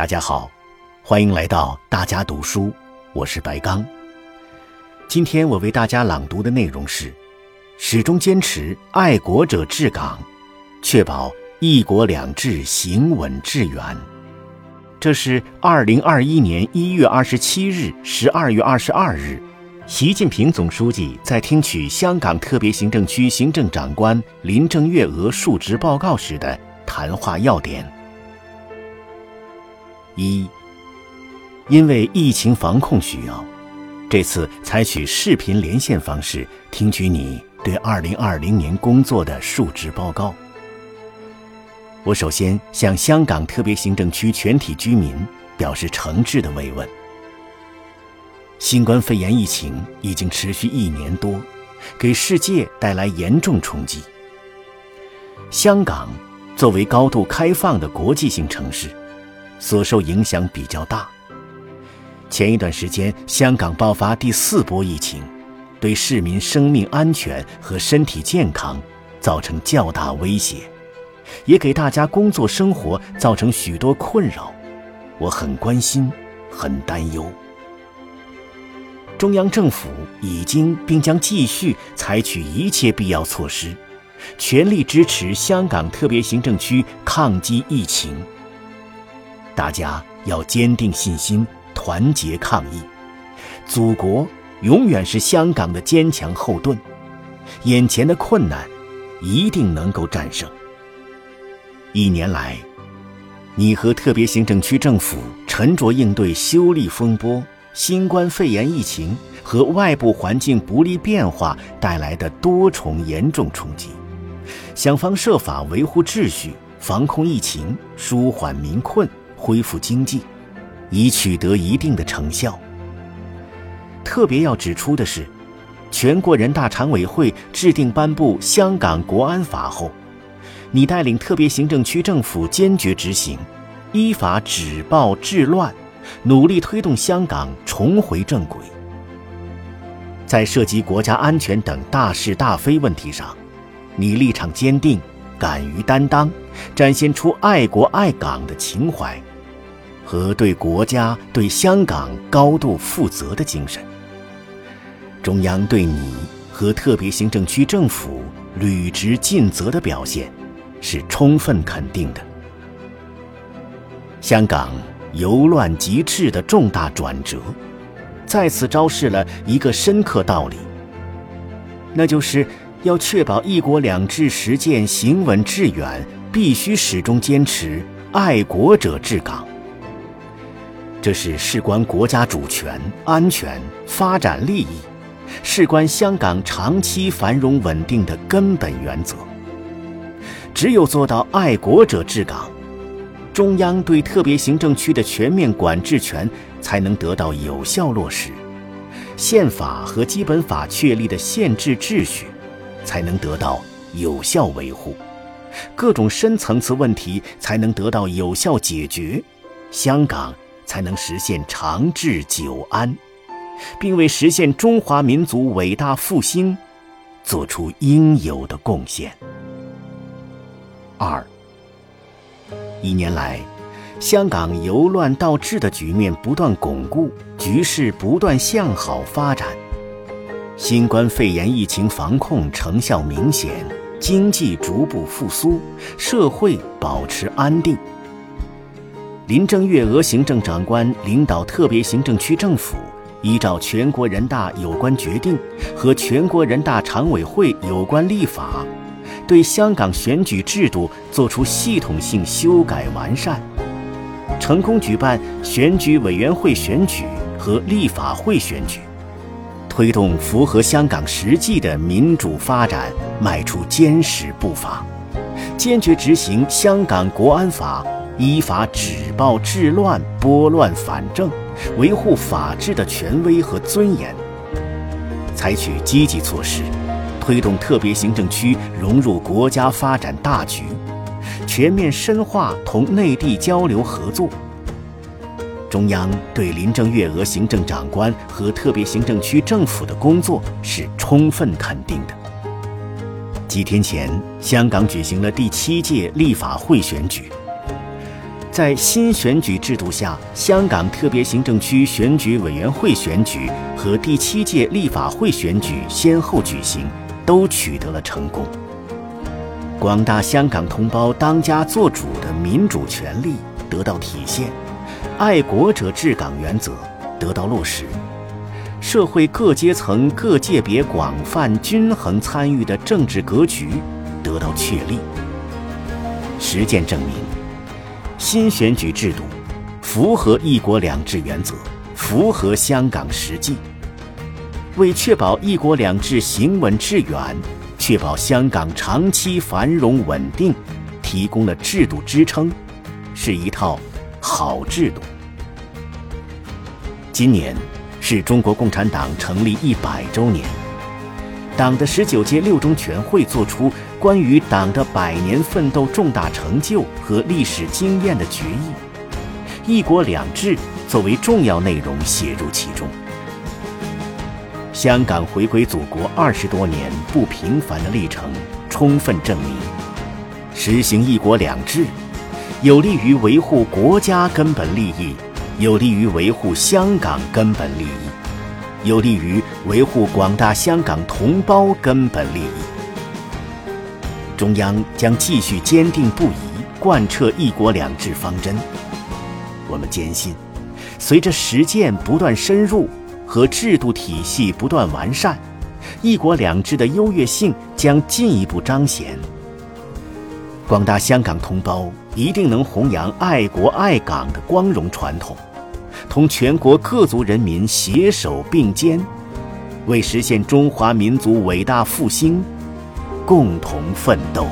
大家好，欢迎来到大家读书，我是白刚。今天我为大家朗读的内容是：始终坚持爱国者治港，确保一国两制行稳致远。这是二零二一年一月二十七日、十二月二十二日，习近平总书记在听取香港特别行政区行政长官林郑月娥述职报告时的谈话要点。一，因为疫情防控需要，这次采取视频连线方式听取你对二零二零年工作的述职报告。我首先向香港特别行政区全体居民表示诚挚的慰问。新冠肺炎疫情已经持续一年多，给世界带来严重冲击。香港作为高度开放的国际性城市。所受影响比较大。前一段时间，香港爆发第四波疫情，对市民生命安全和身体健康造成较大威胁，也给大家工作生活造成许多困扰。我很关心，很担忧。中央政府已经并将继续采取一切必要措施，全力支持香港特别行政区抗击疫情。大家要坚定信心，团结抗疫。祖国永远是香港的坚强后盾，眼前的困难一定能够战胜。一年来，你和特别行政区政府沉着应对修例风波、新冠肺炎疫情和外部环境不利变化带来的多重严重冲击，想方设法维护秩序、防控疫情、舒缓民困。恢复经济，已取得一定的成效。特别要指出的是，全国人大常委会制定颁布《香港国安法》后，你带领特别行政区政府坚决执行，依法止暴制乱，努力推动香港重回正轨。在涉及国家安全等大是大非问题上，你立场坚定，敢于担当，展现出爱国爱港的情怀。和对国家、对香港高度负责的精神，中央对你和特别行政区政府履职尽责的表现，是充分肯定的。香港由乱及治的重大转折，再次昭示了一个深刻道理，那就是要确保一国两制实践行稳致远，必须始终坚持爱国者治港。这是事关国家主权、安全、发展利益，事关香港长期繁荣稳定的根本原则。只有做到爱国者治港，中央对特别行政区的全面管制权才能得到有效落实，宪法和基本法确立的宪制秩序才能得到有效维护，各种深层次问题才能得到有效解决，香港。才能实现长治久安，并为实现中华民族伟大复兴做出应有的贡献。二，一年来，香港由乱到治的局面不断巩固，局势不断向好发展，新冠肺炎疫情防控成效明显，经济逐步复苏，社会保持安定。林郑月娥行政长官领导特别行政区政府，依照全国人大有关决定和全国人大常委会有关立法，对香港选举制度作出系统性修改完善，成功举办选举委员会选举和立法会选举，推动符合香港实际的民主发展迈出坚实步伐，坚决执行香港国安法。依法止暴制乱、拨乱反正，维护法治的权威和尊严；采取积极措施，推动特别行政区融入国家发展大局，全面深化同内地交流合作。中央对林郑月娥行政长官和特别行政区政府的工作是充分肯定的。几天前，香港举行了第七届立法会选举。在新选举制度下，香港特别行政区选举委员会选举和第七届立法会选举先后举行，都取得了成功。广大香港同胞当家作主的民主权利得到体现，爱国者治港原则得到落实，社会各阶层各界别广泛均衡参与的政治格局得到确立。实践证明，新选举制度符合“一国两制”原则，符合香港实际，为确保“一国两制”行稳致远，确保香港长期繁荣稳定，提供了制度支撑，是一套好制度。今年是中国共产党成立一百周年。党的十九届六中全会作出关于党的百年奋斗重大成就和历史经验的决议，“一国两制”作为重要内容写入其中。香港回归祖国二十多年不平凡的历程，充分证明，实行“一国两制”，有利于维护国家根本利益，有利于维护香港根本利益。有利于维护广大香港同胞根本利益。中央将继续坚定不移贯彻“一国两制”方针。我们坚信，随着实践不断深入和制度体系不断完善，“一国两制”的优越性将进一步彰显。广大香港同胞一定能弘扬爱国爱港的光荣传统。同全国各族人民携手并肩，为实现中华民族伟大复兴共同奋斗。